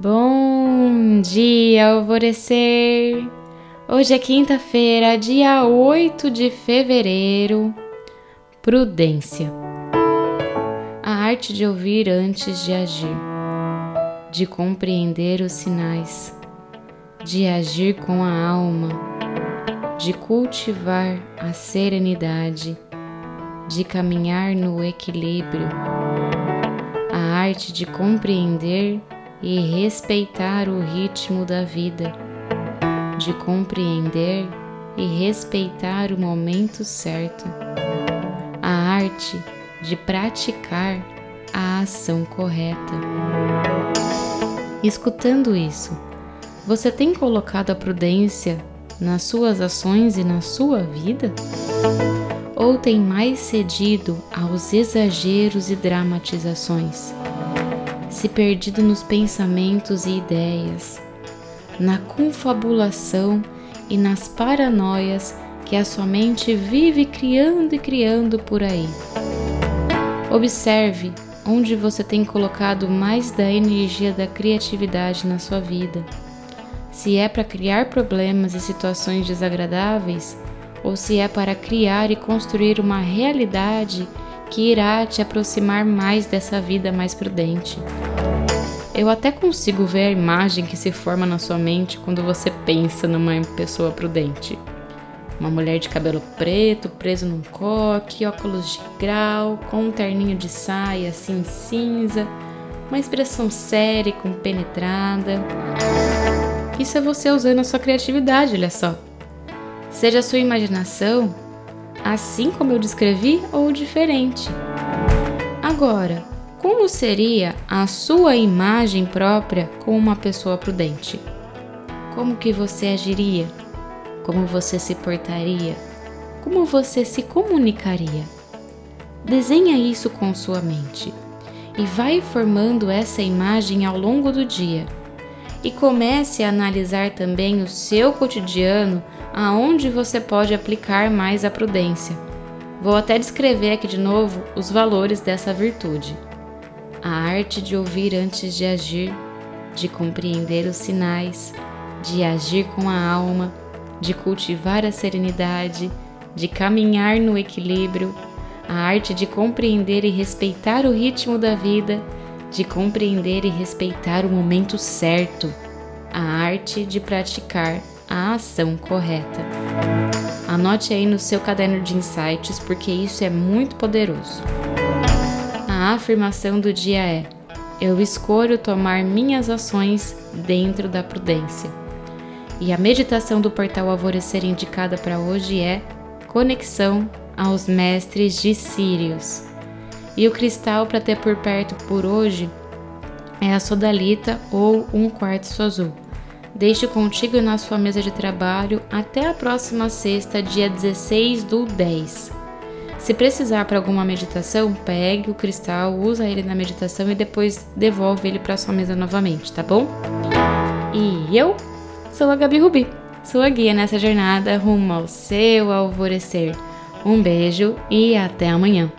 Bom dia, alvorecer! Hoje é quinta-feira, dia 8 de fevereiro. Prudência. A arte de ouvir antes de agir, de compreender os sinais, de agir com a alma, de cultivar a serenidade, de caminhar no equilíbrio. A arte de compreender e respeitar o ritmo da vida, de compreender e respeitar o momento certo, a arte de praticar a ação correta. Escutando isso, você tem colocado a prudência nas suas ações e na sua vida? Ou tem mais cedido aos exageros e dramatizações? Se perdido nos pensamentos e ideias, na confabulação e nas paranoias que a sua mente vive criando e criando por aí. Observe onde você tem colocado mais da energia da criatividade na sua vida. Se é para criar problemas e situações desagradáveis, ou se é para criar e construir uma realidade que irá te aproximar mais dessa vida mais prudente. Eu até consigo ver a imagem que se forma na sua mente quando você pensa numa pessoa prudente. Uma mulher de cabelo preto, preso num coque, óculos de grau, com um terninho de saia assim cinza, uma expressão séria e compenetrada. Isso é você usando a sua criatividade, olha só. Seja a sua imaginação, assim como eu descrevi, ou diferente. Agora, como seria a sua imagem própria com uma pessoa prudente? Como que você agiria? Como você se portaria? Como você se comunicaria? Desenha isso com sua mente e vai formando essa imagem ao longo do dia. E comece a analisar também o seu cotidiano aonde você pode aplicar mais a prudência. Vou até descrever aqui de novo os valores dessa virtude. A arte de ouvir antes de agir, de compreender os sinais, de agir com a alma, de cultivar a serenidade, de caminhar no equilíbrio, a arte de compreender e respeitar o ritmo da vida, de compreender e respeitar o momento certo, a arte de praticar a ação correta. Anote aí no seu caderno de insights porque isso é muito poderoso a afirmação do dia é: Eu escolho tomar minhas ações dentro da prudência. E a meditação do portal Alvorecer indicada para hoje é Conexão aos Mestres de Sírios. E o cristal para ter por perto por hoje é a sodalita ou um quartzo azul. Deixe contigo na sua mesa de trabalho até a próxima sexta, dia 16 do 10. Se precisar para alguma meditação, pegue o cristal, usa ele na meditação e depois devolve ele para sua mesa novamente, tá bom? E eu sou a Gabi Rubi, sua guia nessa jornada rumo ao seu alvorecer. Um beijo e até amanhã.